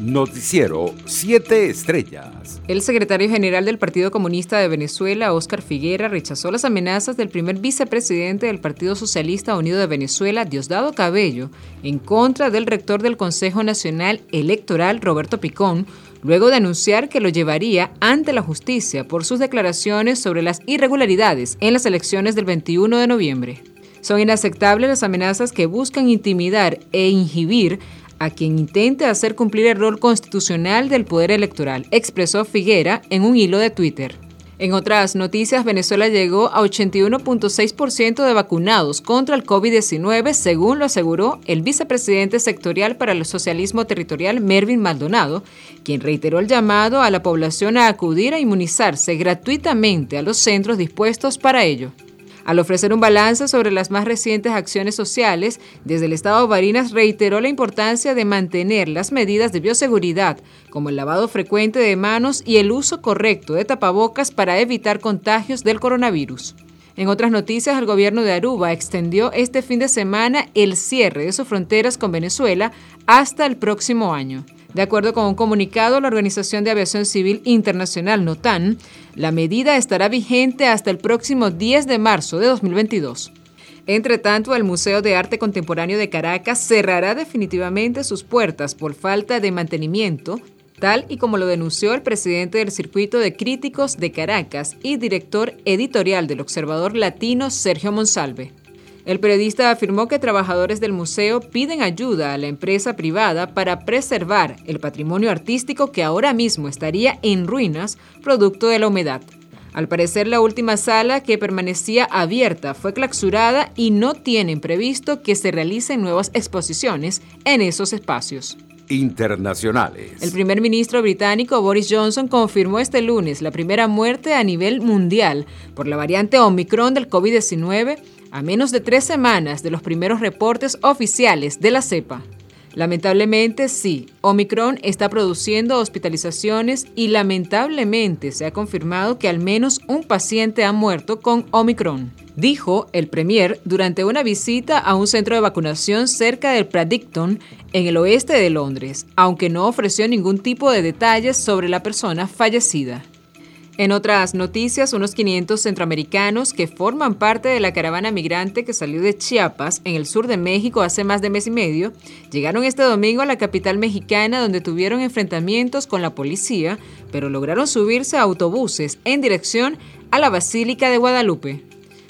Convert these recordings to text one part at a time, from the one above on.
Noticiero 7 Estrellas. El secretario general del Partido Comunista de Venezuela, Óscar Figuera, rechazó las amenazas del primer vicepresidente del Partido Socialista Unido de Venezuela, Diosdado Cabello, en contra del rector del Consejo Nacional Electoral, Roberto Picón, luego de anunciar que lo llevaría ante la justicia por sus declaraciones sobre las irregularidades en las elecciones del 21 de noviembre. Son inaceptables las amenazas que buscan intimidar e inhibir a quien intente hacer cumplir el rol constitucional del poder electoral, expresó Figuera en un hilo de Twitter. En otras noticias, Venezuela llegó a 81.6% de vacunados contra el COVID-19, según lo aseguró el vicepresidente sectorial para el socialismo territorial, Mervin Maldonado, quien reiteró el llamado a la población a acudir a inmunizarse gratuitamente a los centros dispuestos para ello. Al ofrecer un balance sobre las más recientes acciones sociales, desde el Estado Barinas reiteró la importancia de mantener las medidas de bioseguridad, como el lavado frecuente de manos y el uso correcto de tapabocas para evitar contagios del coronavirus. En otras noticias, el gobierno de Aruba extendió este fin de semana el cierre de sus fronteras con Venezuela hasta el próximo año. De acuerdo con un comunicado, la Organización de Aviación Civil Internacional, NOTAN, la medida estará vigente hasta el próximo 10 de marzo de 2022. Entre tanto, el Museo de Arte Contemporáneo de Caracas cerrará definitivamente sus puertas por falta de mantenimiento, tal y como lo denunció el presidente del Circuito de Críticos de Caracas y director editorial del Observador Latino, Sergio Monsalve. El periodista afirmó que trabajadores del museo piden ayuda a la empresa privada para preservar el patrimonio artístico que ahora mismo estaría en ruinas producto de la humedad. Al parecer, la última sala que permanecía abierta fue clausurada y no tienen previsto que se realicen nuevas exposiciones en esos espacios. Internacionales. El primer ministro británico Boris Johnson confirmó este lunes la primera muerte a nivel mundial por la variante Omicron del COVID-19 a menos de tres semanas de los primeros reportes oficiales de la cepa. Lamentablemente sí, Omicron está produciendo hospitalizaciones y lamentablemente se ha confirmado que al menos un paciente ha muerto con Omicron, dijo el Premier durante una visita a un centro de vacunación cerca del Pradicton en el oeste de Londres, aunque no ofreció ningún tipo de detalles sobre la persona fallecida. En otras noticias, unos 500 centroamericanos que forman parte de la caravana migrante que salió de Chiapas, en el sur de México, hace más de mes y medio, llegaron este domingo a la capital mexicana donde tuvieron enfrentamientos con la policía, pero lograron subirse a autobuses en dirección a la Basílica de Guadalupe.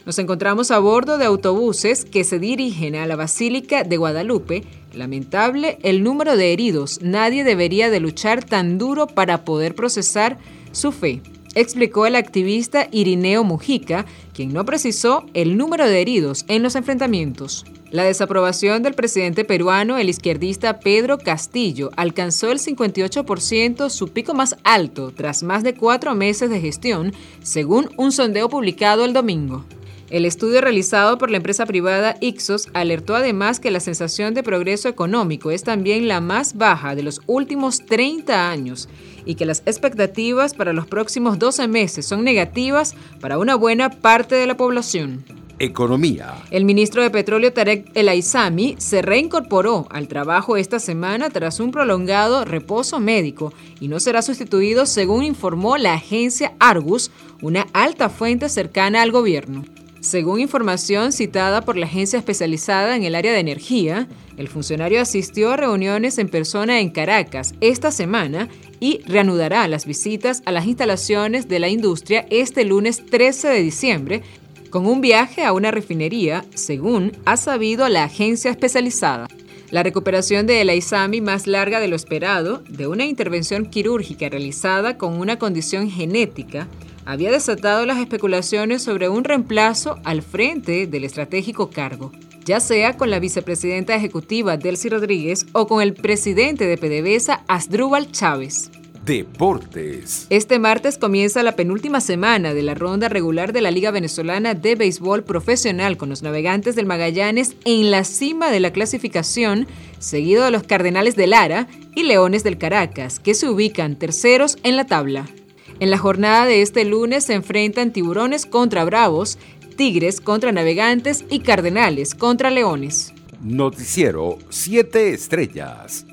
Nos encontramos a bordo de autobuses que se dirigen a la Basílica de Guadalupe. Lamentable el número de heridos. Nadie debería de luchar tan duro para poder procesar su fe explicó el activista Irineo Mujica, quien no precisó el número de heridos en los enfrentamientos. La desaprobación del presidente peruano, el izquierdista Pedro Castillo, alcanzó el 58%, su pico más alto, tras más de cuatro meses de gestión, según un sondeo publicado el domingo. El estudio realizado por la empresa privada Ixos alertó además que la sensación de progreso económico es también la más baja de los últimos 30 años y que las expectativas para los próximos 12 meses son negativas para una buena parte de la población. Economía. El ministro de Petróleo Tarek El Aizami se reincorporó al trabajo esta semana tras un prolongado reposo médico y no será sustituido según informó la agencia Argus, una alta fuente cercana al gobierno. Según información citada por la agencia especializada en el área de energía, el funcionario asistió a reuniones en persona en Caracas esta semana y reanudará las visitas a las instalaciones de la industria este lunes 13 de diciembre con un viaje a una refinería, según ha sabido la agencia especializada. La recuperación de El Aizami más larga de lo esperado, de una intervención quirúrgica realizada con una condición genética, había desatado las especulaciones sobre un reemplazo al frente del estratégico cargo, ya sea con la vicepresidenta ejecutiva Delcy Rodríguez o con el presidente de PDVSA Asdrúbal Chávez. Deportes. Este martes comienza la penúltima semana de la ronda regular de la Liga Venezolana de Béisbol Profesional con los navegantes del Magallanes en la cima de la clasificación, seguido de los Cardenales de Lara y Leones del Caracas, que se ubican terceros en la tabla. En la jornada de este lunes se enfrentan tiburones contra bravos, tigres contra navegantes y cardenales contra leones. Noticiero 7 Estrellas.